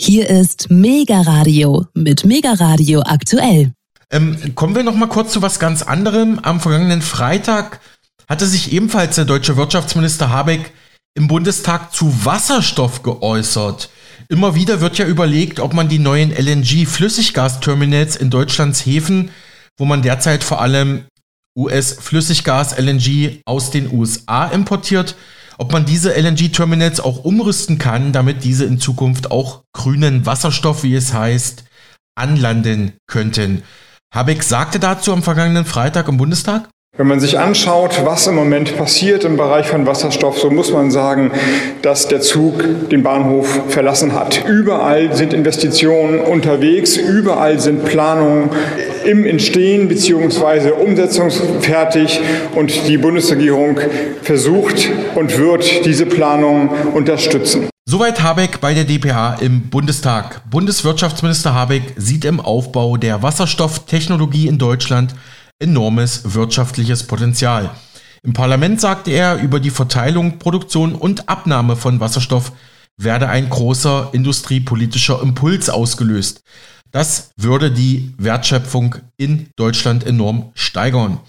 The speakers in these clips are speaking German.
Hier ist Mega Radio mit Mega Radio aktuell. Ähm, kommen wir noch mal kurz zu was ganz anderem. Am vergangenen Freitag hatte sich ebenfalls der deutsche Wirtschaftsminister Habeck im Bundestag zu Wasserstoff geäußert. Immer wieder wird ja überlegt, ob man die neuen LNG-Flüssiggasterminals in Deutschlands Häfen, wo man derzeit vor allem US-Flüssiggas LNG aus den USA importiert, ob man diese LNG-Terminals auch umrüsten kann, damit diese in Zukunft auch grünen Wasserstoff, wie es heißt, anlanden könnten. Habeck sagte dazu am vergangenen Freitag im Bundestag, wenn man sich anschaut, was im Moment passiert im Bereich von Wasserstoff, so muss man sagen, dass der Zug den Bahnhof verlassen hat. Überall sind Investitionen unterwegs, überall sind Planungen im Entstehen bzw. umsetzungsfertig und die Bundesregierung versucht und wird diese Planungen unterstützen. Soweit Habeck bei der DPA im Bundestag. Bundeswirtschaftsminister Habeck sieht im Aufbau der Wasserstofftechnologie in Deutschland enormes wirtschaftliches Potenzial. Im Parlament sagte er, über die Verteilung, Produktion und Abnahme von Wasserstoff werde ein großer industriepolitischer Impuls ausgelöst. Das würde die Wertschöpfung in Deutschland enorm steigern.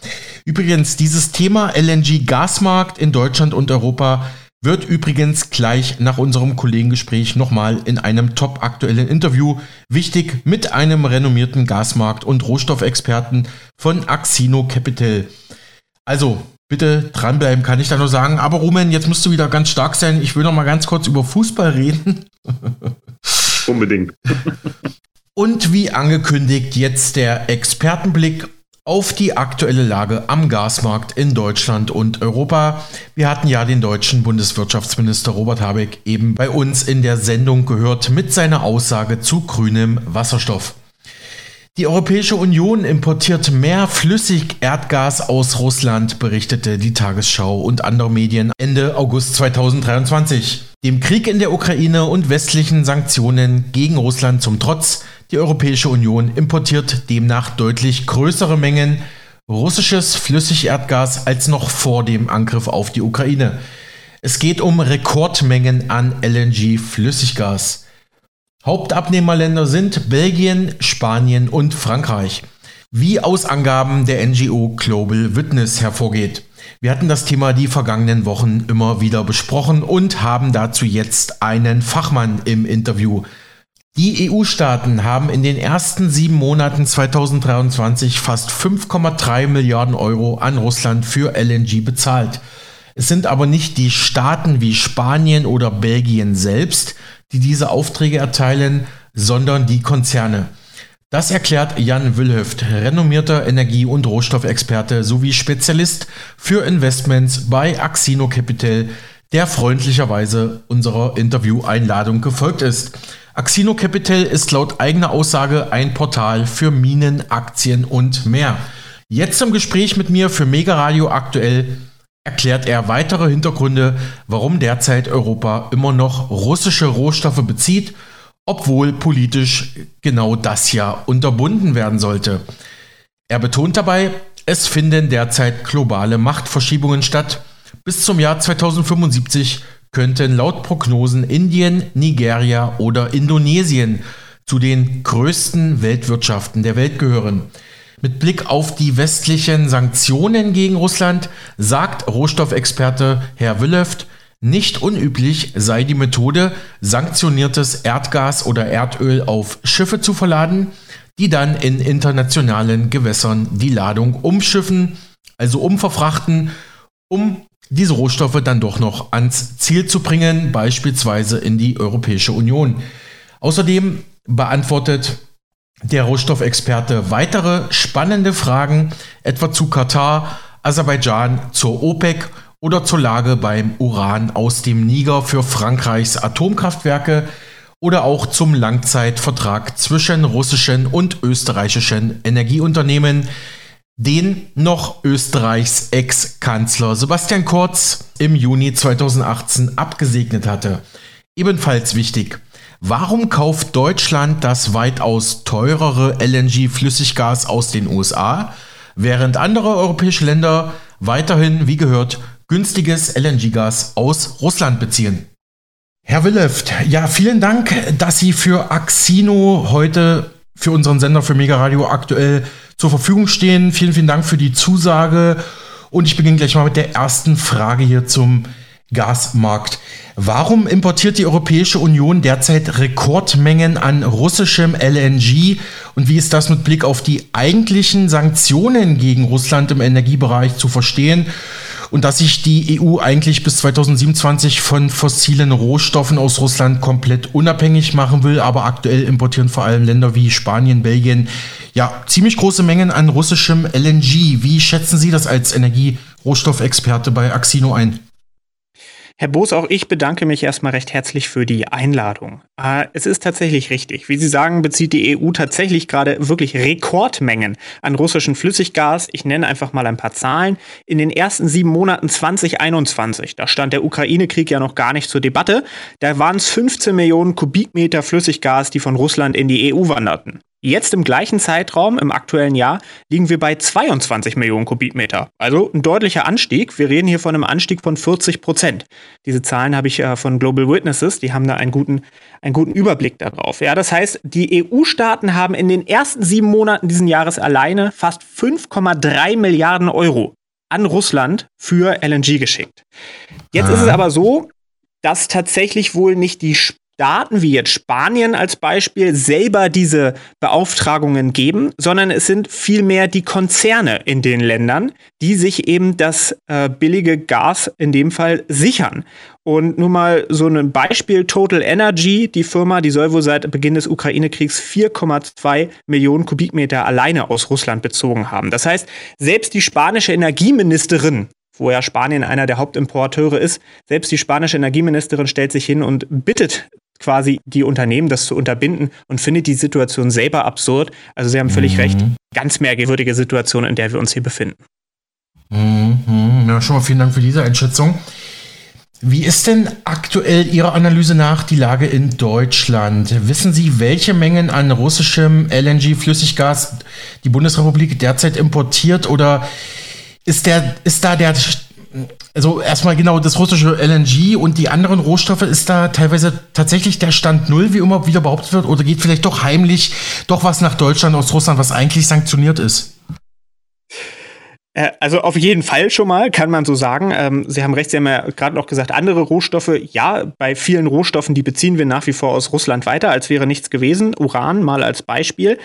Übrigens, dieses Thema LNG-Gasmarkt in Deutschland und Europa wird übrigens gleich nach unserem Kollegengespräch nochmal in einem top aktuellen Interview wichtig mit einem renommierten Gasmarkt- und Rohstoffexperten von Axino Capital. Also, bitte dranbleiben, kann ich da nur sagen. Aber Rumen, jetzt musst du wieder ganz stark sein. Ich will noch mal ganz kurz über Fußball reden. Unbedingt. Und wie angekündigt, jetzt der Expertenblick auf die aktuelle Lage am Gasmarkt in Deutschland und Europa. Wir hatten ja den deutschen Bundeswirtschaftsminister Robert Habeck eben bei uns in der Sendung gehört mit seiner Aussage zu grünem Wasserstoff. Die Europäische Union importiert mehr Flüssigerdgas aus Russland, berichtete die Tagesschau und andere Medien Ende August 2023. Dem Krieg in der Ukraine und westlichen Sanktionen gegen Russland zum Trotz die Europäische Union importiert demnach deutlich größere Mengen russisches Flüssigerdgas als noch vor dem Angriff auf die Ukraine. Es geht um Rekordmengen an LNG-Flüssiggas. Hauptabnehmerländer sind Belgien, Spanien und Frankreich, wie aus Angaben der NGO Global Witness hervorgeht. Wir hatten das Thema die vergangenen Wochen immer wieder besprochen und haben dazu jetzt einen Fachmann im Interview. Die EU-Staaten haben in den ersten sieben Monaten 2023 fast 5,3 Milliarden Euro an Russland für LNG bezahlt. Es sind aber nicht die Staaten wie Spanien oder Belgien selbst, die diese Aufträge erteilen, sondern die Konzerne. Das erklärt Jan Wilhöft, renommierter Energie- und Rohstoffexperte sowie Spezialist für Investments bei Axino Capital, der freundlicherweise unserer Intervieweinladung gefolgt ist. Axino Capital ist laut eigener Aussage ein Portal für Minen, Aktien und mehr. Jetzt im Gespräch mit mir für Mega Radio aktuell erklärt er weitere Hintergründe, warum derzeit Europa immer noch russische Rohstoffe bezieht, obwohl politisch genau das ja unterbunden werden sollte. Er betont dabei, es finden derzeit globale Machtverschiebungen statt. Bis zum Jahr 2075 könnten laut Prognosen Indien, Nigeria oder Indonesien zu den größten Weltwirtschaften der Welt gehören. Mit Blick auf die westlichen Sanktionen gegen Russland sagt Rohstoffexperte Herr Willeft, nicht unüblich sei die Methode, sanktioniertes Erdgas oder Erdöl auf Schiffe zu verladen, die dann in internationalen Gewässern die Ladung umschiffen, also umverfrachten, um diese Rohstoffe dann doch noch ans Ziel zu bringen, beispielsweise in die Europäische Union. Außerdem beantwortet der Rohstoffexperte weitere spannende Fragen, etwa zu Katar, Aserbaidschan, zur OPEC oder zur Lage beim Uran aus dem Niger für Frankreichs Atomkraftwerke oder auch zum Langzeitvertrag zwischen russischen und österreichischen Energieunternehmen, den noch Österreichs Ex-Kanzler Sebastian Kurz im Juni 2018 abgesegnet hatte. Ebenfalls wichtig. Warum kauft Deutschland das weitaus teurere LNG-Flüssiggas aus den USA, während andere europäische Länder weiterhin, wie gehört, günstiges LNG-Gas aus Russland beziehen? Herr Willeft, ja, vielen Dank, dass Sie für Axino heute für unseren Sender für Mega Radio aktuell zur Verfügung stehen. Vielen, vielen Dank für die Zusage. Und ich beginne gleich mal mit der ersten Frage hier zum Gasmarkt. Warum importiert die Europäische Union derzeit Rekordmengen an russischem LNG? Und wie ist das mit Blick auf die eigentlichen Sanktionen gegen Russland im Energiebereich zu verstehen? Und dass sich die EU eigentlich bis 2027 von fossilen Rohstoffen aus Russland komplett unabhängig machen will, aber aktuell importieren vor allem Länder wie Spanien, Belgien ja ziemlich große Mengen an russischem LNG. Wie schätzen Sie das als Energierohstoffexperte bei Axino ein? Herr Boos, auch ich bedanke mich erstmal recht herzlich für die Einladung. Äh, es ist tatsächlich richtig. Wie Sie sagen, bezieht die EU tatsächlich gerade wirklich Rekordmengen an russischem Flüssiggas. Ich nenne einfach mal ein paar Zahlen. In den ersten sieben Monaten 2021, da stand der Ukraine-Krieg ja noch gar nicht zur Debatte, da waren es 15 Millionen Kubikmeter Flüssiggas, die von Russland in die EU wanderten. Jetzt im gleichen Zeitraum, im aktuellen Jahr, liegen wir bei 22 Millionen Kubikmeter. Also ein deutlicher Anstieg. Wir reden hier von einem Anstieg von 40 Prozent. Diese Zahlen habe ich äh, von Global Witnesses, die haben da einen guten, einen guten Überblick darauf. Ja, das heißt, die EU-Staaten haben in den ersten sieben Monaten diesen Jahres alleine fast 5,3 Milliarden Euro an Russland für LNG geschickt. Jetzt ah. ist es aber so, dass tatsächlich wohl nicht die Staaten wie jetzt Spanien als Beispiel selber diese Beauftragungen geben, sondern es sind vielmehr die Konzerne in den Ländern, die sich eben das äh, billige Gas in dem Fall sichern. Und nur mal so ein Beispiel, Total Energy, die Firma, die soll wohl seit Beginn des Ukraine-Kriegs 4,2 Millionen Kubikmeter alleine aus Russland bezogen haben. Das heißt, selbst die spanische Energieministerin wo ja Spanien einer der Hauptimporteure ist. Selbst die spanische Energieministerin stellt sich hin und bittet quasi die Unternehmen, das zu unterbinden und findet die Situation selber absurd. Also Sie haben völlig mhm. recht. Ganz merkwürdige Situation, in der wir uns hier befinden. Mhm. Ja, schon mal vielen Dank für diese Einschätzung. Wie ist denn aktuell Ihrer Analyse nach die Lage in Deutschland? Wissen Sie, welche Mengen an russischem LNG-Flüssiggas die Bundesrepublik derzeit importiert oder ist, der, ist da der also erstmal genau das russische LNG und die anderen Rohstoffe, ist da teilweise tatsächlich der Stand Null, wie immer wieder behauptet wird, oder geht vielleicht doch heimlich doch was nach Deutschland aus Russland, was eigentlich sanktioniert ist? Äh, also auf jeden Fall schon mal, kann man so sagen. Ähm, Sie haben recht, Sie haben ja gerade noch gesagt, andere Rohstoffe, ja, bei vielen Rohstoffen, die beziehen wir nach wie vor aus Russland weiter, als wäre nichts gewesen. Uran mal als Beispiel.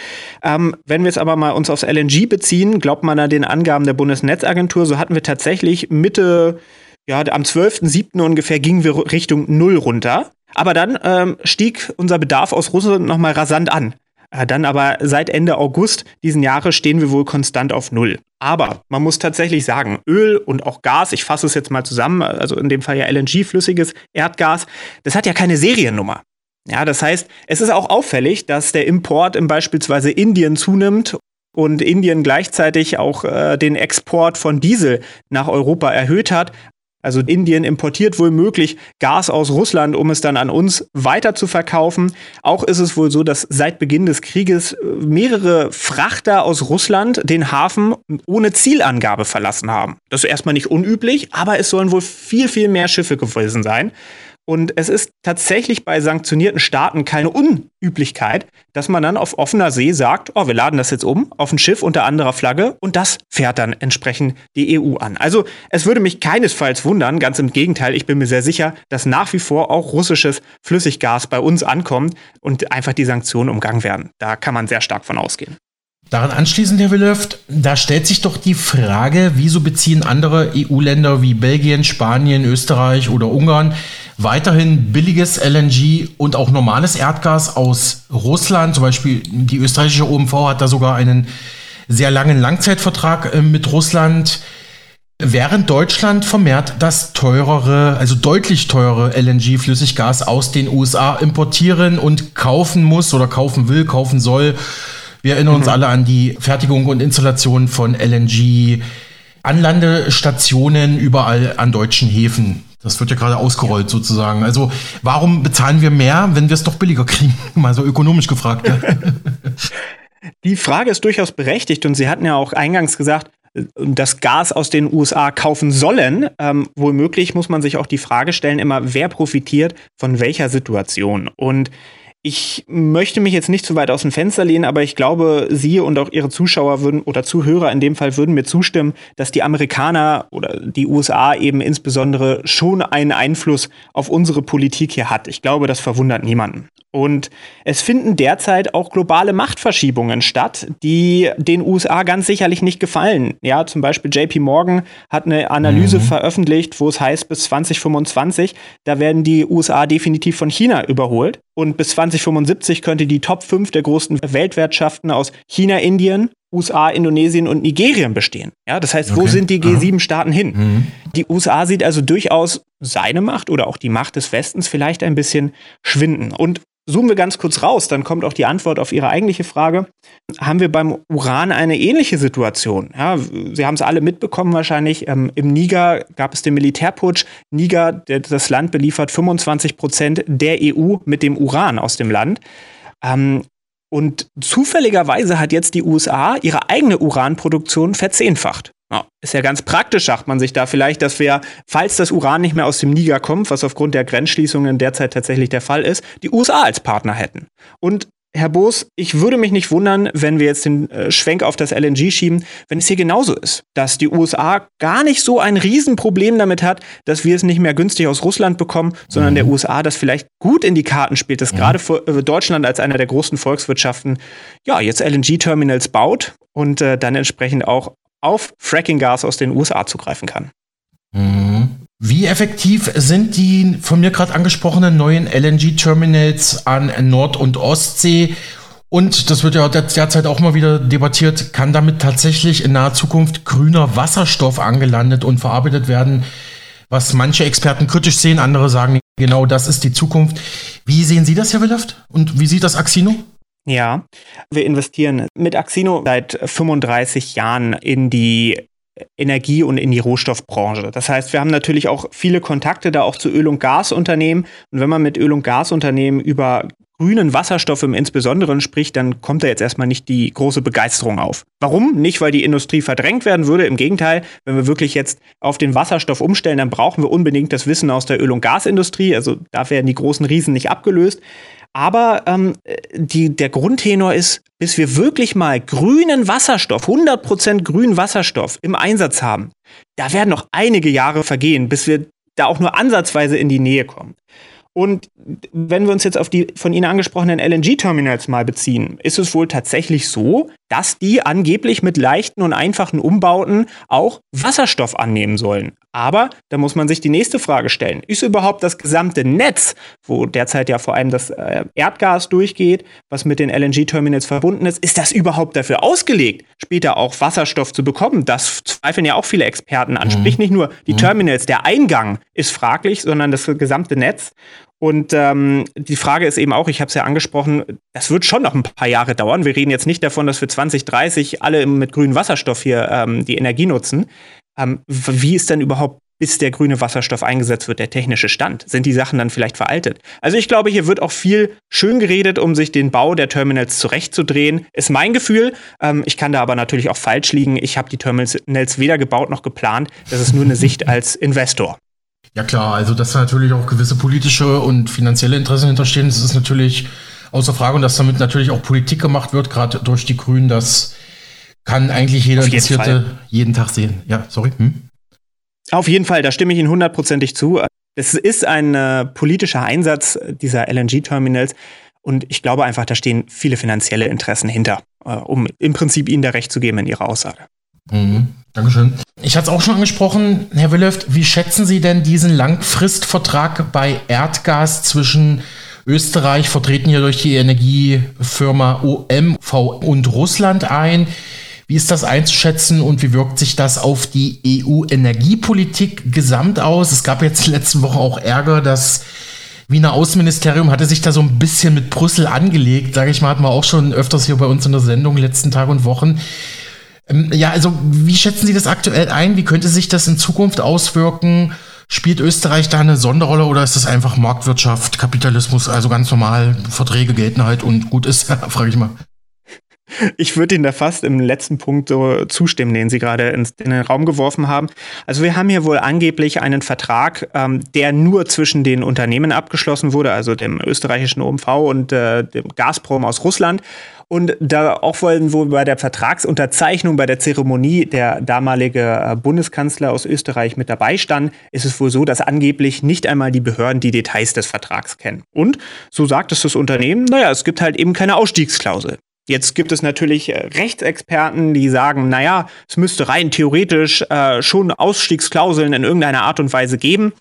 Ähm, wenn wir jetzt aber mal uns aufs LNG beziehen, glaubt man da den Angaben der Bundesnetzagentur, so hatten wir tatsächlich Mitte, ja, am 12.07. ungefähr gingen wir Richtung Null runter. Aber dann ähm, stieg unser Bedarf aus Russland nochmal rasant an. Äh, dann aber seit Ende August diesen Jahres stehen wir wohl konstant auf Null. Aber man muss tatsächlich sagen, Öl und auch Gas, ich fasse es jetzt mal zusammen, also in dem Fall ja LNG, flüssiges Erdgas, das hat ja keine Seriennummer. Ja, das heißt, es ist auch auffällig, dass der Import in beispielsweise Indien zunimmt und Indien gleichzeitig auch äh, den Export von Diesel nach Europa erhöht hat, also Indien importiert wohl möglich Gas aus Russland, um es dann an uns weiter zu verkaufen. Auch ist es wohl so, dass seit Beginn des Krieges äh, mehrere Frachter aus Russland den Hafen ohne Zielangabe verlassen haben. Das ist erstmal nicht unüblich, aber es sollen wohl viel, viel mehr Schiffe gewesen sein. Und es ist tatsächlich bei sanktionierten Staaten keine Unüblichkeit, dass man dann auf offener See sagt, oh, wir laden das jetzt um auf ein Schiff unter anderer Flagge und das fährt dann entsprechend die EU an. Also es würde mich keinesfalls wundern, ganz im Gegenteil, ich bin mir sehr sicher, dass nach wie vor auch russisches Flüssiggas bei uns ankommt und einfach die Sanktionen umgangen werden. Da kann man sehr stark von ausgehen. Daran anschließend, Herr Willöft, da stellt sich doch die Frage, wieso beziehen andere EU-Länder wie Belgien, Spanien, Österreich oder Ungarn weiterhin billiges LNG und auch normales Erdgas aus Russland? Zum Beispiel die österreichische OMV hat da sogar einen sehr langen Langzeitvertrag äh, mit Russland. Während Deutschland vermehrt das teurere, also deutlich teurere LNG-Flüssiggas aus den USA importieren und kaufen muss oder kaufen will, kaufen soll, wir erinnern uns mhm. alle an die Fertigung und Installation von LNG. Anlandestationen überall an deutschen Häfen. Das wird ja gerade ausgerollt ja. sozusagen. Also warum bezahlen wir mehr, wenn wir es doch billiger kriegen? Mal so ökonomisch gefragt. Ja. Die Frage ist durchaus berechtigt und Sie hatten ja auch eingangs gesagt, das Gas aus den USA kaufen sollen. Ähm, womöglich muss man sich auch die Frage stellen, immer, wer profitiert von welcher Situation. Und ich möchte mich jetzt nicht zu weit aus dem Fenster lehnen, aber ich glaube, Sie und auch Ihre Zuschauer würden oder Zuhörer in dem Fall würden mir zustimmen, dass die Amerikaner oder die USA eben insbesondere schon einen Einfluss auf unsere Politik hier hat. Ich glaube, das verwundert niemanden. Und es finden derzeit auch globale Machtverschiebungen statt, die den USA ganz sicherlich nicht gefallen. Ja, zum Beispiel JP Morgan hat eine Analyse mhm. veröffentlicht, wo es heißt, bis 2025, da werden die USA definitiv von China überholt. Und bis 2075 könnte die Top 5 der großen Weltwirtschaften aus China, Indien, USA, Indonesien und Nigerien bestehen. Ja, das heißt, okay. wo sind die G7-Staaten hin? Mhm. Die USA sieht also durchaus seine Macht oder auch die Macht des Westens vielleicht ein bisschen schwinden. Und Zoomen wir ganz kurz raus, dann kommt auch die Antwort auf Ihre eigentliche Frage. Haben wir beim Uran eine ähnliche Situation? Ja, Sie haben es alle mitbekommen wahrscheinlich. Ähm, Im Niger gab es den Militärputsch. Niger, der, das Land beliefert 25 Prozent der EU mit dem Uran aus dem Land. Ähm, und zufälligerweise hat jetzt die USA ihre eigene Uranproduktion verzehnfacht. Ja, ist ja ganz praktisch, sagt man sich da vielleicht, dass wir, falls das Uran nicht mehr aus dem Niger kommt, was aufgrund der Grenzschließungen derzeit tatsächlich der Fall ist, die USA als Partner hätten. Und Herr Boos, ich würde mich nicht wundern, wenn wir jetzt den äh, Schwenk auf das LNG schieben, wenn es hier genauso ist, dass die USA gar nicht so ein Riesenproblem damit hat, dass wir es nicht mehr günstig aus Russland bekommen, sondern mhm. der USA das vielleicht gut in die Karten spielt, dass mhm. gerade äh, Deutschland als einer der großen Volkswirtschaften ja jetzt LNG-Terminals baut und äh, dann entsprechend auch auf Fracking-Gas aus den USA zugreifen kann. Mhm. Wie effektiv sind die von mir gerade angesprochenen neuen LNG-Terminals an Nord- und Ostsee? Und das wird ja derzeit auch mal wieder debattiert, kann damit tatsächlich in naher Zukunft grüner Wasserstoff angelandet und verarbeitet werden? Was manche Experten kritisch sehen, andere sagen, genau das ist die Zukunft. Wie sehen Sie das, Herr Wilhelft? Und wie sieht das Axino? Ja, wir investieren mit Axino seit 35 Jahren in die Energie- und in die Rohstoffbranche. Das heißt, wir haben natürlich auch viele Kontakte da auch zu Öl- und Gasunternehmen. Und wenn man mit Öl- und Gasunternehmen über grünen Wasserstoff im Insbesonderen spricht, dann kommt da jetzt erstmal nicht die große Begeisterung auf. Warum? Nicht, weil die Industrie verdrängt werden würde. Im Gegenteil, wenn wir wirklich jetzt auf den Wasserstoff umstellen, dann brauchen wir unbedingt das Wissen aus der Öl- und Gasindustrie. Also da werden die großen Riesen nicht abgelöst. Aber ähm, die, der Grundtenor ist, bis wir wirklich mal grünen Wasserstoff, 100% grünen Wasserstoff im Einsatz haben, da werden noch einige Jahre vergehen, bis wir da auch nur ansatzweise in die Nähe kommen. Und wenn wir uns jetzt auf die von Ihnen angesprochenen LNG-Terminals mal beziehen, ist es wohl tatsächlich so, dass die angeblich mit leichten und einfachen Umbauten auch Wasserstoff annehmen sollen. Aber da muss man sich die nächste Frage stellen. Ist überhaupt das gesamte Netz, wo derzeit ja vor allem das äh, Erdgas durchgeht, was mit den LNG-Terminals verbunden ist, ist das überhaupt dafür ausgelegt, später auch Wasserstoff zu bekommen? Das zweifeln ja auch viele Experten an. Mhm. Sprich nicht nur die mhm. Terminals, der Eingang ist fraglich, sondern das gesamte Netz. Und ähm, die Frage ist eben auch, ich habe es ja angesprochen, das wird schon noch ein paar Jahre dauern. Wir reden jetzt nicht davon, dass wir 2030 alle mit grünem Wasserstoff hier ähm, die Energie nutzen. Ähm, wie ist denn überhaupt, bis der grüne Wasserstoff eingesetzt wird, der technische Stand? Sind die Sachen dann vielleicht veraltet? Also ich glaube, hier wird auch viel schön geredet, um sich den Bau der Terminals zurechtzudrehen. Ist mein Gefühl. Ähm, ich kann da aber natürlich auch falsch liegen. Ich habe die Terminals weder gebaut noch geplant. Das ist nur eine Sicht als Investor. Ja klar, also dass da natürlich auch gewisse politische und finanzielle Interessen hinterstehen, das ist natürlich außer Frage und dass damit natürlich auch Politik gemacht wird, gerade durch die Grünen, das kann eigentlich jeder Interessierte jeden, jeden Tag sehen. Ja, sorry. Hm? Auf jeden Fall, da stimme ich Ihnen hundertprozentig zu. Es ist ein äh, politischer Einsatz dieser LNG-Terminals und ich glaube einfach, da stehen viele finanzielle Interessen hinter, äh, um im Prinzip Ihnen da recht zu geben in Ihrer Aussage. Mhm. Dankeschön. Ich hatte es auch schon angesprochen, Herr Willeft, wie schätzen Sie denn diesen Langfristvertrag bei Erdgas zwischen Österreich, vertreten hier durch die Energiefirma OMV und Russland ein? Wie ist das einzuschätzen und wie wirkt sich das auf die EU-Energiepolitik gesamt aus? Es gab jetzt letzte Woche auch Ärger, dass Wiener Außenministerium hatte sich da so ein bisschen mit Brüssel angelegt, sage ich mal, hatten wir auch schon öfters hier bei uns in der Sendung letzten Tage und Wochen. Ähm, ja, also wie schätzen Sie das aktuell ein? Wie könnte sich das in Zukunft auswirken? Spielt Österreich da eine Sonderrolle oder ist das einfach Marktwirtschaft, Kapitalismus, also ganz normal, Verträge gelten halt und gut ist, frage ich mal. Ich würde Ihnen da fast im letzten Punkt so zustimmen, den Sie gerade in, den Raum geworfen haben. Also wir haben hier wohl angeblich einen Vertrag, ähm, der nur zwischen den Unternehmen abgeschlossen wurde, also dem österreichischen OMV und äh, dem Gazprom aus Russland. Und da auch wollen wohl bei der Vertragsunterzeichnung, bei der Zeremonie der damalige äh, Bundeskanzler aus Österreich mit dabei stand, ist es wohl so, dass angeblich nicht einmal die Behörden die Details des Vertrags kennen. Und so sagt es das Unternehmen, naja, es gibt halt eben keine Ausstiegsklausel. Jetzt gibt es natürlich äh, Rechtsexperten, die sagen, naja, es müsste rein theoretisch äh, schon Ausstiegsklauseln in irgendeiner Art und Weise geben.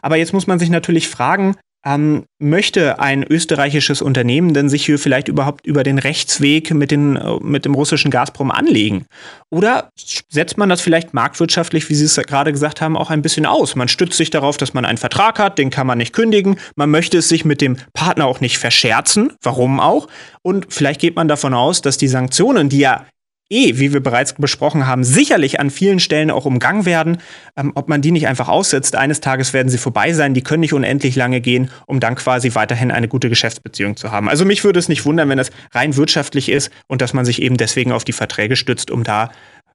Aber jetzt muss man sich natürlich fragen, ähm, möchte ein österreichisches Unternehmen denn sich hier vielleicht überhaupt über den Rechtsweg mit, den, äh, mit dem russischen Gazprom anlegen? Oder setzt man das vielleicht marktwirtschaftlich, wie Sie es gerade gesagt haben, auch ein bisschen aus? Man stützt sich darauf, dass man einen Vertrag hat, den kann man nicht kündigen. Man möchte es sich mit dem Partner auch nicht verscherzen. Warum auch? Und vielleicht geht man davon aus, dass die Sanktionen, die ja eh, wie wir bereits besprochen haben, sicherlich an vielen Stellen auch umgangen werden. Ähm, ob man die nicht einfach aussetzt, eines Tages werden sie vorbei sein, die können nicht unendlich lange gehen, um dann quasi weiterhin eine gute Geschäftsbeziehung zu haben. Also mich würde es nicht wundern, wenn das rein wirtschaftlich ist und dass man sich eben deswegen auf die Verträge stützt, um da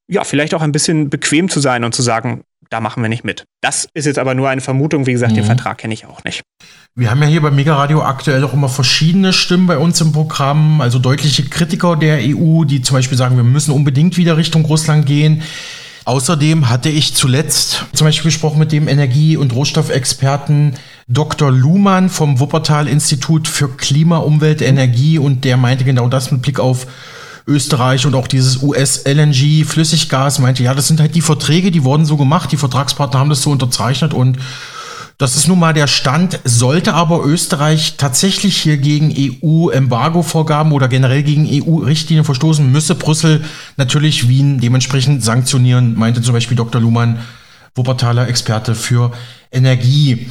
ja, vielleicht auch ein bisschen bequem zu sein und zu sagen, da machen wir nicht mit. Das ist jetzt aber nur eine Vermutung. Wie gesagt, mhm. den Vertrag kenne ich auch nicht. Wir haben ja hier bei Mega Radio aktuell auch immer verschiedene Stimmen bei uns im Programm, also deutliche Kritiker der EU, die zum Beispiel sagen, wir müssen unbedingt wieder Richtung Russland gehen. Außerdem hatte ich zuletzt zum Beispiel gesprochen mit dem Energie- und Rohstoffexperten Dr. Luhmann vom Wuppertal-Institut für Klima, Umwelt, Energie und der meinte genau das mit Blick auf Österreich und auch dieses US-LNG, Flüssiggas, meinte, ja, das sind halt die Verträge, die wurden so gemacht, die Vertragspartner haben das so unterzeichnet und das ist nun mal der Stand. Sollte aber Österreich tatsächlich hier gegen EU-Embargo-Vorgaben oder generell gegen EU-Richtlinien verstoßen, müsse Brüssel natürlich Wien dementsprechend sanktionieren, meinte zum Beispiel Dr. Luhmann, Wuppertaler Experte für Energie.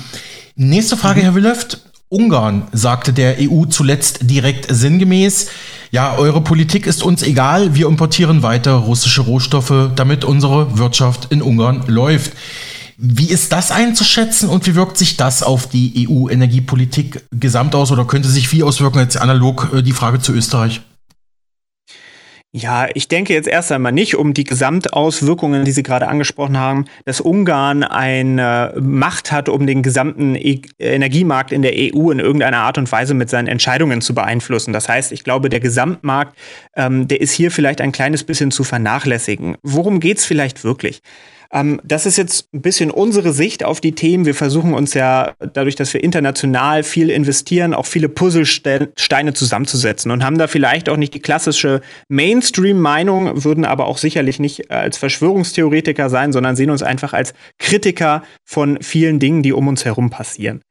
Nächste Frage, mhm. Herr Willeft. Ungarn sagte der EU zuletzt direkt sinngemäß, ja, eure Politik ist uns egal, wir importieren weiter russische Rohstoffe, damit unsere Wirtschaft in Ungarn läuft. Wie ist das einzuschätzen und wie wirkt sich das auf die EU-Energiepolitik gesamt aus oder könnte sich wie auswirken? Jetzt analog äh, die Frage zu Österreich. Ja, ich denke jetzt erst einmal nicht um die Gesamtauswirkungen, die Sie gerade angesprochen haben, dass Ungarn eine Macht hat, um den gesamten e Energiemarkt in der EU in irgendeiner Art und Weise mit seinen Entscheidungen zu beeinflussen. Das heißt, ich glaube, der Gesamtmarkt, ähm, der ist hier vielleicht ein kleines bisschen zu vernachlässigen. Worum geht's vielleicht wirklich? Ähm, das ist jetzt ein bisschen unsere Sicht auf die Themen. Wir versuchen uns ja dadurch, dass wir international viel investieren, auch viele Puzzlesteine zusammenzusetzen und haben da vielleicht auch nicht die klassische Mainstream-Meinung, würden aber auch sicherlich nicht als Verschwörungstheoretiker sein, sondern sehen uns einfach als Kritiker von vielen Dingen, die um uns herum passieren.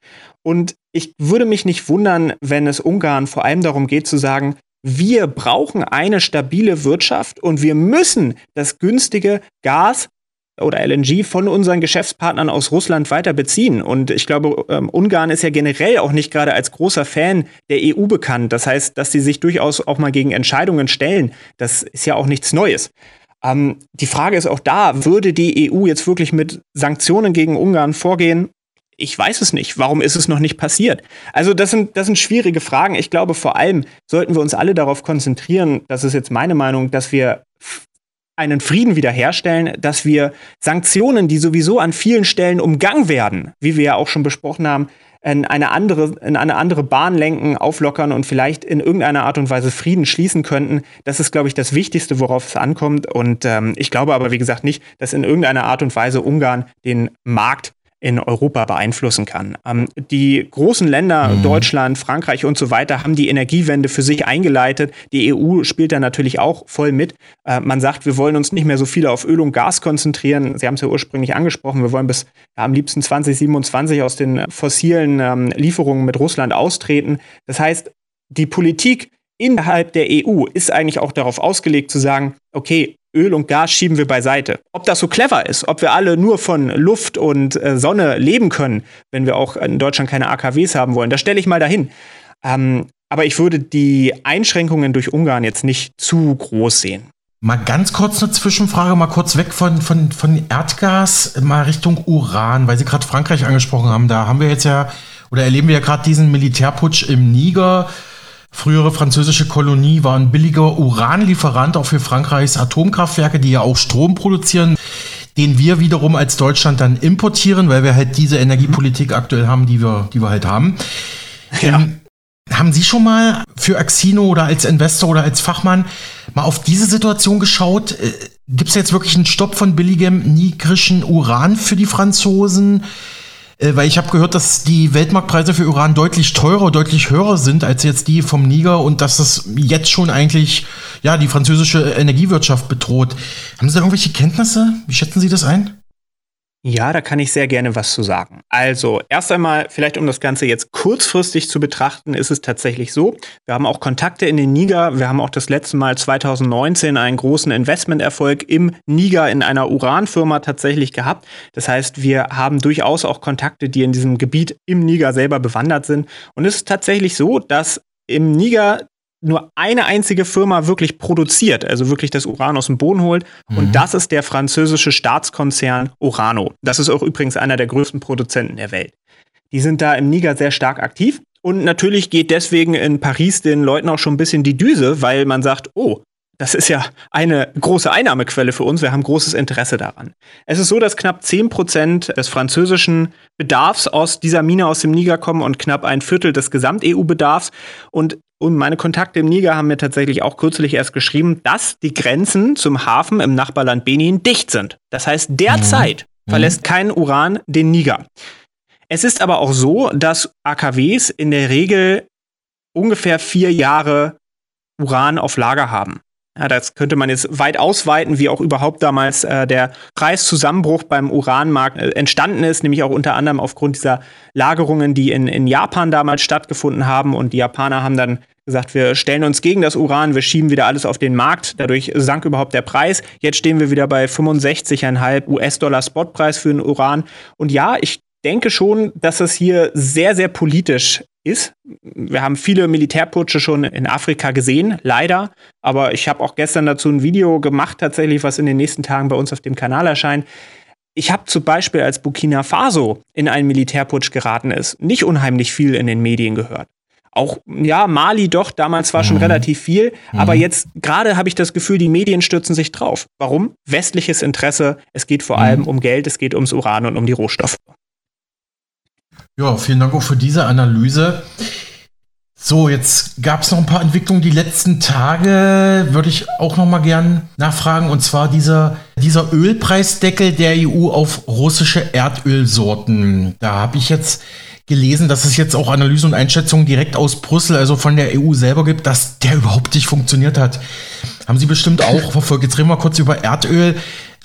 Und ich würde mich nicht wundern, wenn es Ungarn vor allem darum geht zu sagen, wir brauchen eine stabile Wirtschaft und wir müssen das günstige Gas oder LNG von unseren Geschäftspartnern aus Russland weiter beziehen. Und ich glaube, ähm, Ungarn ist ja generell auch nicht gerade als großer Fan der EU bekannt. Das heißt, dass sie sich durchaus auch mal gegen Entscheidungen stellen, das ist ja auch nichts Neues. Ähm, die Frage ist auch da, würde die EU jetzt wirklich mit Sanktionen gegen Ungarn vorgehen? Ich weiß es nicht. Warum ist es noch nicht passiert? Also das sind, das sind schwierige Fragen. Ich glaube, vor allem sollten wir uns alle darauf konzentrieren, das ist jetzt meine Meinung, dass wir einen Frieden wiederherstellen, dass wir Sanktionen, die sowieso an vielen Stellen umgangen werden, wie wir ja auch schon besprochen haben, in eine andere, in eine andere Bahn lenken, auflockern und vielleicht in irgendeiner Art und Weise Frieden schließen könnten. Das ist, glaube ich, das Wichtigste, worauf es ankommt. Und ähm, ich glaube aber, wie gesagt, nicht, dass in irgendeiner Art und Weise Ungarn den Markt in Europa beeinflussen kann. Ähm, die großen Länder, mhm. Deutschland, Frankreich und so weiter, haben die Energiewende für sich eingeleitet. Die EU spielt da natürlich auch voll mit. Äh, man sagt, wir wollen uns nicht mehr so viel auf Öl und Gas konzentrieren. Sie haben es ja ursprünglich angesprochen. Wir wollen bis ja, am liebsten 2027 aus den fossilen ähm, Lieferungen mit Russland austreten. Das heißt, die Politik innerhalb der EU ist eigentlich auch darauf ausgelegt zu sagen, okay, Öl und Gas schieben wir beiseite. Ob das so clever ist, ob wir alle nur von Luft und äh, Sonne leben können, wenn wir auch in Deutschland keine AKWs haben wollen, das stelle ich mal dahin. Ähm, aber ich würde die Einschränkungen durch Ungarn jetzt nicht zu groß sehen. Mal ganz kurz eine Zwischenfrage, mal kurz weg von, von, von Erdgas, mal Richtung Uran, weil Sie gerade Frankreich angesprochen haben. Da haben wir jetzt ja, oder erleben wir ja gerade diesen Militärputsch im Niger. Frühere französische Kolonie, war ein billiger Uranlieferant auch für Frankreichs Atomkraftwerke, die ja auch Strom produzieren, den wir wiederum als Deutschland dann importieren, weil wir halt diese Energiepolitik aktuell haben, die wir, die wir halt haben. Ja. Ähm, haben Sie schon mal für Axino oder als Investor oder als Fachmann mal auf diese Situation geschaut? Äh, Gibt es jetzt wirklich einen Stopp von billigem nigrischen Uran für die Franzosen? Äh, weil ich habe gehört, dass die Weltmarktpreise für Uran deutlich teurer, deutlich höher sind als jetzt die vom Niger und dass das jetzt schon eigentlich ja die französische Energiewirtschaft bedroht. Haben Sie da irgendwelche Kenntnisse? Wie schätzen Sie das ein? Ja, da kann ich sehr gerne was zu sagen. Also, erst einmal, vielleicht um das Ganze jetzt kurzfristig zu betrachten, ist es tatsächlich so. Wir haben auch Kontakte in den Niger. Wir haben auch das letzte Mal 2019 einen großen Investmenterfolg im Niger in einer Uranfirma tatsächlich gehabt. Das heißt, wir haben durchaus auch Kontakte, die in diesem Gebiet im Niger selber bewandert sind. Und es ist tatsächlich so, dass im Niger nur eine einzige Firma wirklich produziert, also wirklich das Uran aus dem Boden holt. Mhm. Und das ist der französische Staatskonzern Orano. Das ist auch übrigens einer der größten Produzenten der Welt. Die sind da im Niger sehr stark aktiv. Und natürlich geht deswegen in Paris den Leuten auch schon ein bisschen die Düse, weil man sagt, oh, das ist ja eine große Einnahmequelle für uns. Wir haben großes Interesse daran. Es ist so, dass knapp 10 Prozent des französischen Bedarfs aus dieser Mine aus dem Niger kommen und knapp ein Viertel des Gesamt-EU-Bedarfs. Und und meine Kontakte im Niger haben mir tatsächlich auch kürzlich erst geschrieben, dass die Grenzen zum Hafen im Nachbarland Benin dicht sind. Das heißt, derzeit mhm. verlässt kein Uran den Niger. Es ist aber auch so, dass AKWs in der Regel ungefähr vier Jahre Uran auf Lager haben. Ja, das könnte man jetzt weit ausweiten, wie auch überhaupt damals äh, der Preiszusammenbruch beim Uranmarkt äh, entstanden ist, nämlich auch unter anderem aufgrund dieser Lagerungen, die in, in Japan damals stattgefunden haben. Und die Japaner haben dann gesagt, wir stellen uns gegen das Uran, wir schieben wieder alles auf den Markt. Dadurch sank überhaupt der Preis. Jetzt stehen wir wieder bei 65,5 US-Dollar Spotpreis für den Uran. Und ja, ich denke schon, dass es hier sehr, sehr politisch ist. Wir haben viele Militärputsche schon in Afrika gesehen, leider. Aber ich habe auch gestern dazu ein Video gemacht, tatsächlich, was in den nächsten Tagen bei uns auf dem Kanal erscheint. Ich habe zum Beispiel, als Burkina Faso in einen Militärputsch geraten ist, nicht unheimlich viel in den Medien gehört. Auch, ja, Mali doch, damals war schon mhm. relativ viel. Mhm. Aber jetzt gerade habe ich das Gefühl, die Medien stürzen sich drauf. Warum? Westliches Interesse. Es geht vor mhm. allem um Geld, es geht ums Uran und um die Rohstoffe. Ja, vielen Dank auch für diese Analyse. So, jetzt gab es noch ein paar Entwicklungen die letzten Tage, würde ich auch noch mal gern nachfragen. Und zwar dieser, dieser Ölpreisdeckel der EU auf russische Erdölsorten. Da habe ich jetzt gelesen, dass es jetzt auch Analysen und Einschätzungen direkt aus Brüssel, also von der EU selber gibt, dass der überhaupt nicht funktioniert hat. Haben Sie bestimmt auch verfolgt. Jetzt reden wir kurz über Erdöl.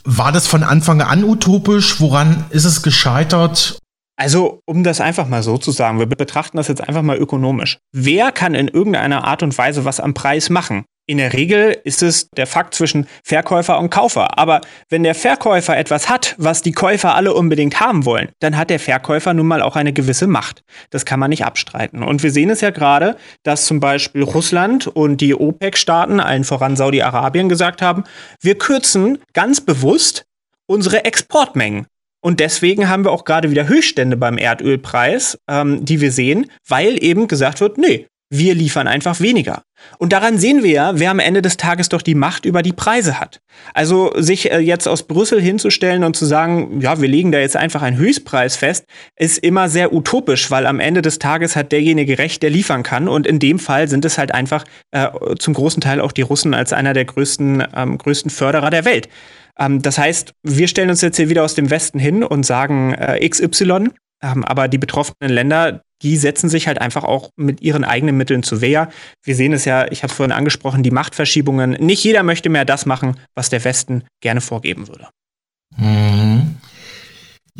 War das von Anfang an utopisch? Woran ist es gescheitert? Also, um das einfach mal so zu sagen, wir betrachten das jetzt einfach mal ökonomisch. Wer kann in irgendeiner Art und Weise was am Preis machen? In der Regel ist es der Fakt zwischen Verkäufer und Kaufer. Aber wenn der Verkäufer etwas hat, was die Käufer alle unbedingt haben wollen, dann hat der Verkäufer nun mal auch eine gewisse Macht. Das kann man nicht abstreiten. Und wir sehen es ja gerade, dass zum Beispiel Russland und die OPEC-Staaten, allen voran Saudi-Arabien, gesagt haben, wir kürzen ganz bewusst unsere Exportmengen. Und deswegen haben wir auch gerade wieder Höchststände beim Erdölpreis, ähm, die wir sehen, weil eben gesagt wird, nee, wir liefern einfach weniger. Und daran sehen wir ja, wer am Ende des Tages doch die Macht über die Preise hat. Also sich äh, jetzt aus Brüssel hinzustellen und zu sagen, ja, wir legen da jetzt einfach einen Höchstpreis fest, ist immer sehr utopisch, weil am Ende des Tages hat derjenige recht, der liefern kann. Und in dem Fall sind es halt einfach äh, zum großen Teil auch die Russen als einer der größten, ähm, größten Förderer der Welt. Ähm, das heißt, wir stellen uns jetzt hier wieder aus dem Westen hin und sagen äh, XY, ähm, aber die betroffenen Länder, die setzen sich halt einfach auch mit ihren eigenen Mitteln zu Wehr. Wir sehen es ja, ich habe vorhin angesprochen, die Machtverschiebungen. Nicht jeder möchte mehr das machen, was der Westen gerne vorgeben würde. Mhm.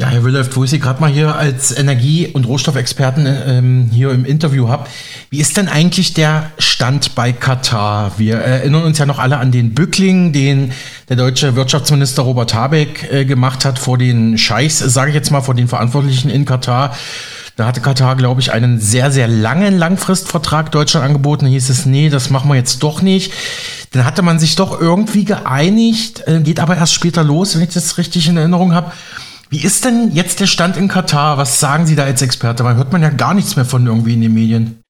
Ja, Herr Willeft, wo ich Sie gerade mal hier als Energie- und Rohstoffexperten ähm, hier im Interview habe, wie ist denn eigentlich der Stand bei Katar? Wir erinnern uns ja noch alle an den Bückling, den der deutsche Wirtschaftsminister Robert Habeck äh, gemacht hat vor den Scheichs, sage ich jetzt mal, vor den Verantwortlichen in Katar. Da hatte Katar, glaube ich, einen sehr, sehr langen Langfristvertrag Deutschland angeboten. Da hieß es, nee, das machen wir jetzt doch nicht. Dann hatte man sich doch irgendwie geeinigt, äh, geht aber erst später los, wenn ich das richtig in Erinnerung habe. Wie ist denn jetzt der Stand in Katar? Was sagen Sie da als Experte? Weil hört man ja gar nichts mehr von irgendwie in den Medien.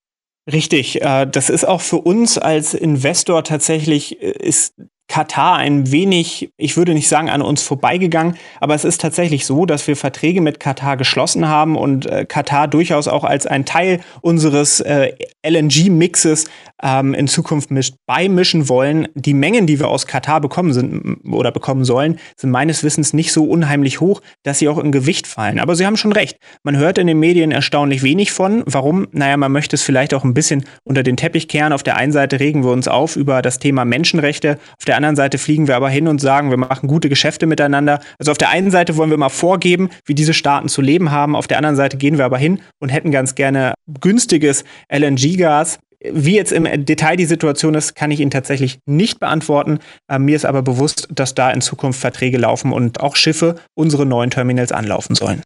Richtig, äh, das ist auch für uns als Investor tatsächlich, äh, ist Katar ein wenig, ich würde nicht sagen an uns vorbeigegangen, aber es ist tatsächlich so, dass wir Verträge mit Katar geschlossen haben und äh, Katar durchaus auch als ein Teil unseres äh, LNG-Mixes ähm, in Zukunft mischt, beimischen wollen. Die Mengen, die wir aus Katar bekommen sind oder bekommen sollen, sind meines Wissens nicht so unheimlich hoch, dass sie auch in Gewicht fallen. Aber Sie haben schon recht. Man hört in den Medien erstaunlich wenig von. Warum? Naja, man möchte es vielleicht auch ein bisschen unter den Teppich kehren. Auf der einen Seite regen wir uns auf über das Thema Menschenrechte. Auf der anderen Seite fliegen wir aber hin und sagen, wir machen gute Geschäfte miteinander. Also auf der einen Seite wollen wir mal vorgeben, wie diese Staaten zu leben haben. Auf der anderen Seite gehen wir aber hin und hätten ganz gerne günstiges LNG-Gas. Wie jetzt im Detail die Situation ist, kann ich Ihnen tatsächlich nicht beantworten. Äh, mir ist aber bewusst, dass da in Zukunft Verträge laufen und auch Schiffe unsere neuen Terminals anlaufen sollen.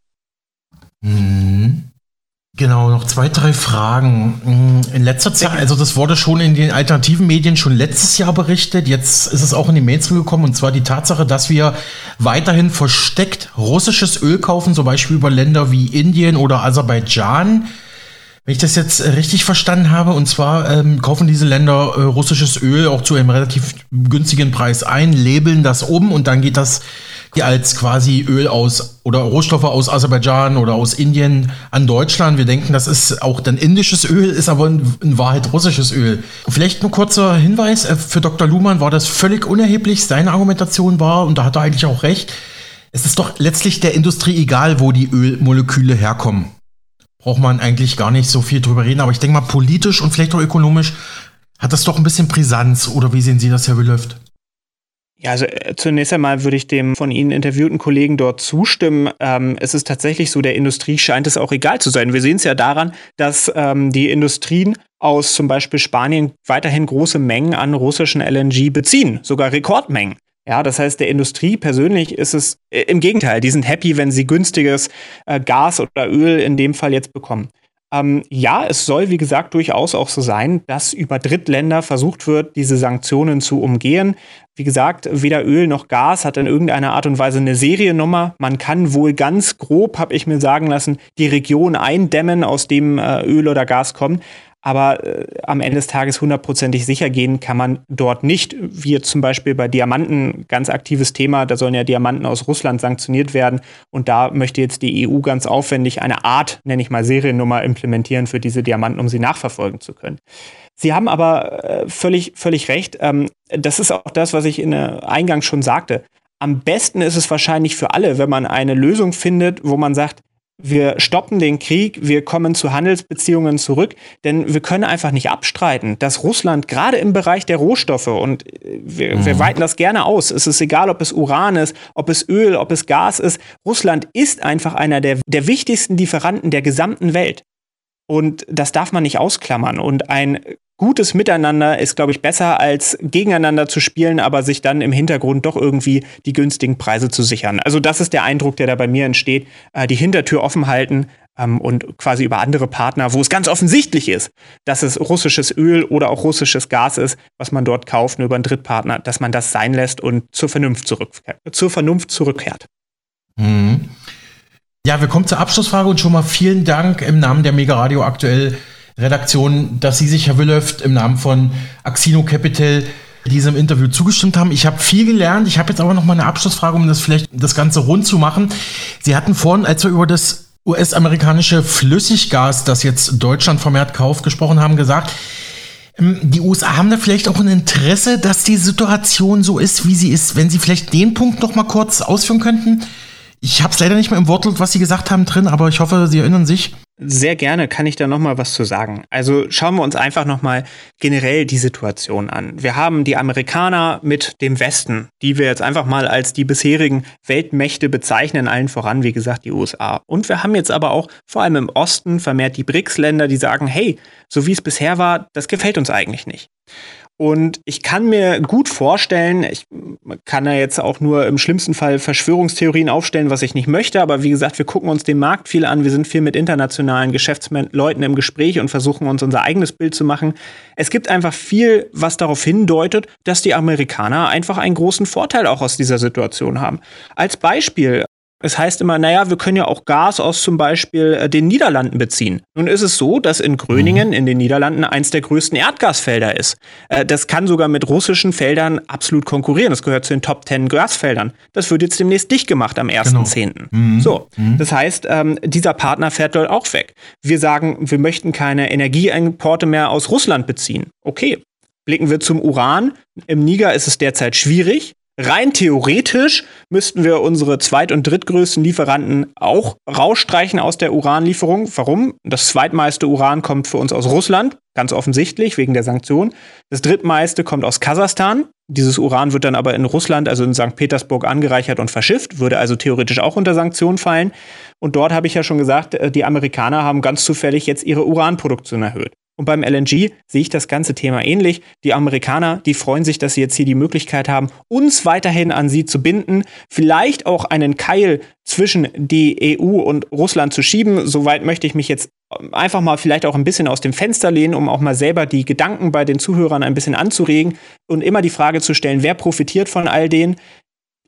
Mhm. Genau, noch zwei, drei Fragen. Mm, in letzter Zeit, also das wurde schon in den alternativen Medien schon letztes Jahr berichtet, jetzt ist es auch in die Mainstream gekommen, und zwar die Tatsache, dass wir weiterhin versteckt russisches Öl kaufen, zum Beispiel über Länder wie Indien oder Aserbaidschan. Wenn ich das jetzt richtig verstanden habe, und zwar ähm, kaufen diese Länder äh, russisches Öl auch zu einem relativ günstigen Preis ein, labeln das um und dann geht das als quasi Öl aus oder Rohstoffe aus Aserbaidschan oder aus Indien an Deutschland. Wir denken, das ist auch dann indisches Öl, ist aber in, Wahrheit russisches Öl. Vielleicht ein kurzer Hinweis, äh, für Dr. Luhmann war das völlig unerheblich. Seine Argumentation war, und da hat er eigentlich auch recht, es ist doch letztlich der Industrie egal, wo die Ölmoleküle herkommen. Braucht man eigentlich gar nicht so viel drüber reden, aber ich denke mal, politisch und vielleicht auch ökonomisch hat das doch ein bisschen Brisanz. Oder wie sehen Sie das, Herr Wilhöft? Ja, also äh, zunächst einmal würde ich dem von Ihnen interviewten Kollegen dort zustimmen. Ähm, es ist tatsächlich so, der Industrie scheint es auch egal zu sein. Wir sehen es ja daran, dass ähm, die Industrien aus zum Beispiel Spanien weiterhin große Mengen an russischen LNG beziehen, sogar Rekordmengen. Ja, das heißt, der Industrie persönlich ist es äh, im Gegenteil, die sind happy, wenn sie günstiges äh, Gas oder Öl in dem Fall jetzt bekommen. Ähm, ja, es soll, wie gesagt, durchaus auch so sein, dass über Drittländer versucht wird, diese Sanktionen zu umgehen. Wie gesagt, weder Öl noch Gas hat in irgendeiner Art und Weise eine Seriennummer. Man kann wohl ganz grob, habe ich mir sagen lassen, die Region eindämmen, aus dem äh, Öl oder Gas kommt. Aber äh, am Ende des Tages hundertprozentig sicher gehen kann man dort nicht. Wie zum Beispiel bei Diamanten, ganz aktives Thema, da sollen ja Diamanten aus Russland sanktioniert werden. Und da möchte jetzt die EU ganz aufwendig eine Art, nenne ich mal Seriennummer, implementieren für diese Diamanten, um sie nachverfolgen zu können. Sie haben aber äh, völlig, völlig recht. Ähm, das ist auch das, was ich in der Eingang schon sagte. Am besten ist es wahrscheinlich für alle, wenn man eine Lösung findet, wo man sagt, wir stoppen den Krieg, wir kommen zu Handelsbeziehungen zurück, denn wir können einfach nicht abstreiten, dass Russland gerade im Bereich der Rohstoffe und äh, wir, mhm. wir weiten das gerne aus, es ist egal, ob es Uran ist, ob es Öl, ob es Gas ist, Russland ist einfach einer der, der wichtigsten Lieferanten der gesamten Welt. Und das darf man nicht ausklammern. Und ein gutes Miteinander ist, glaube ich, besser als gegeneinander zu spielen, aber sich dann im Hintergrund doch irgendwie die günstigen Preise zu sichern. Also das ist der Eindruck, der da bei mir entsteht. Äh, die Hintertür offen halten ähm, und quasi über andere Partner, wo es ganz offensichtlich ist, dass es russisches Öl oder auch russisches Gas ist, was man dort kauft, nur über einen Drittpartner, dass man das sein lässt und zur Vernunft, zurückkehrt. Zur Vernunft zurückkehrt. Mhm. Ja, wir kommen zur Abschlussfrage und schon mal vielen Dank im Namen der Mega Radio aktuell Redaktion, dass Sie sich, Herr Willöft, im Namen von Axino Capital diesem Interview zugestimmt haben. Ich habe viel gelernt. Ich habe jetzt aber noch mal eine Abschlussfrage, um das vielleicht das Ganze rund zu machen. Sie hatten vorhin, als wir über das US-amerikanische Flüssiggas, das jetzt Deutschland vermehrt kauft, gesprochen haben, gesagt, ähm, die USA haben da vielleicht auch ein Interesse, dass die Situation so ist, wie sie ist. Wenn Sie vielleicht den Punkt noch mal kurz ausführen könnten. Ich habe es leider nicht mehr im Wortlaut, was Sie gesagt haben, drin, aber ich hoffe, Sie erinnern sich. Sehr gerne kann ich da noch mal was zu sagen. Also schauen wir uns einfach noch mal generell die Situation an. Wir haben die Amerikaner mit dem Westen, die wir jetzt einfach mal als die bisherigen Weltmächte bezeichnen, allen voran, wie gesagt, die USA. Und wir haben jetzt aber auch vor allem im Osten vermehrt die BRICS-Länder, die sagen, hey, so wie es bisher war, das gefällt uns eigentlich nicht. Und ich kann mir gut vorstellen, ich kann ja jetzt auch nur im schlimmsten Fall Verschwörungstheorien aufstellen, was ich nicht möchte, aber wie gesagt, wir gucken uns den Markt viel an, wir sind viel mit internationalen Geschäftsleuten im Gespräch und versuchen uns unser eigenes Bild zu machen. Es gibt einfach viel, was darauf hindeutet, dass die Amerikaner einfach einen großen Vorteil auch aus dieser Situation haben. Als Beispiel, Es heißt immer, naja, wir können ja auch Gas aus zum Beispiel äh, den Niederlanden beziehen. Nun ist es so, dass in Gröningen mhm. in den Niederlanden eins der größten Erdgasfelder ist. Äh, das kann sogar mit russischen Feldern absolut konkurrieren. Das gehört zu den Top 10 Gasfeldern. Das wird jetzt demnächst dicht gemacht am 1.10. Genau. Mhm. So, mhm. das heißt, ähm, dieser Partner fährt dort auch weg. Wir sagen, wir möchten keine Energieimporte mehr aus Russland beziehen. Okay. Blicken wir zum Uran. Im Niger ist es derzeit schwierig. Rein theoretisch müssten wir unsere zweit- und drittgrößten Lieferanten auch rausstreichen aus der Uranlieferung. Warum? Das zweitmeiste Uran kommt für uns aus Russland, ganz offensichtlich, wegen der Sanktionen. Das drittmeiste kommt aus Kasachstan. Dieses Uran wird dann aber in Russland, also in St. Petersburg, angereichert und verschifft, würde also theoretisch auch unter Sanktionen fallen. Und dort habe ich ja schon gesagt, äh, die Amerikaner haben ganz zufällig jetzt ihre Uranproduktion erhöht. Und beim LNG sehe ich das ganze Thema ähnlich. Die Amerikaner, die freuen sich, dass sie jetzt hier die Möglichkeit haben, uns weiterhin an sie zu binden, vielleicht auch einen Keil zwischen die EU und Russland zu schieben. Soweit möchte ich mich jetzt einfach mal vielleicht auch ein bisschen aus dem Fenster lehnen, um auch mal selber die Gedanken bei den Zuhörern ein bisschen anzuregen und immer die Frage zu stellen, wer profitiert von all denen.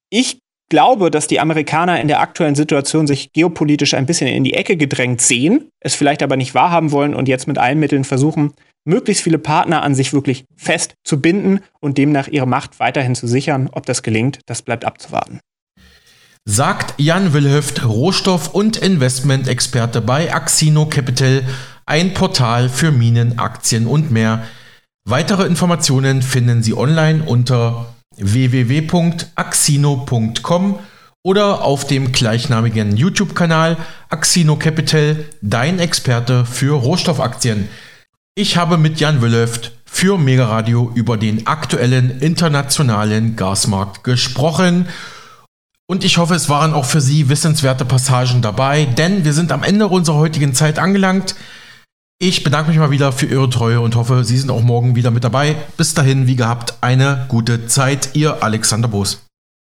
Ich glaube, dass die Amerikaner in der aktuellen Situation sich geopolitisch ein bisschen in die Ecke gedrängt sehen, es vielleicht aber nicht wahrhaben wollen und jetzt mit allen Mitteln versuchen, möglichst viele Partner an sich wirklich fest zu binden und demnach ihre Macht weiterhin zu sichern. Ob das gelingt, das bleibt abzuwarten. Sagt Jan Wilhöft, Rohstoff- und Investmentexperte bei Axino Capital, ein Portal für Minen, Aktien und mehr. Weitere Informationen finden Sie online unter www.axino.com oder auf dem gleichnamigen YouTube-Kanal Axino Capital, dein Experte für Rohstoffaktien. Ich habe mit Jan Wöllöft für Mega Radio über den aktuellen internationalen Gasmarkt gesprochen. Und ich hoffe, es waren auch für Sie wissenswerte Passagen dabei, denn wir sind am Ende unserer heutigen Zeit angelangt. Ich bedanke mich mal wieder für Ihre Treue und hoffe, Sie sind auch morgen wieder mit dabei. Bis dahin, wie gehabt, eine gute Zeit. Ihr Alexander Boos.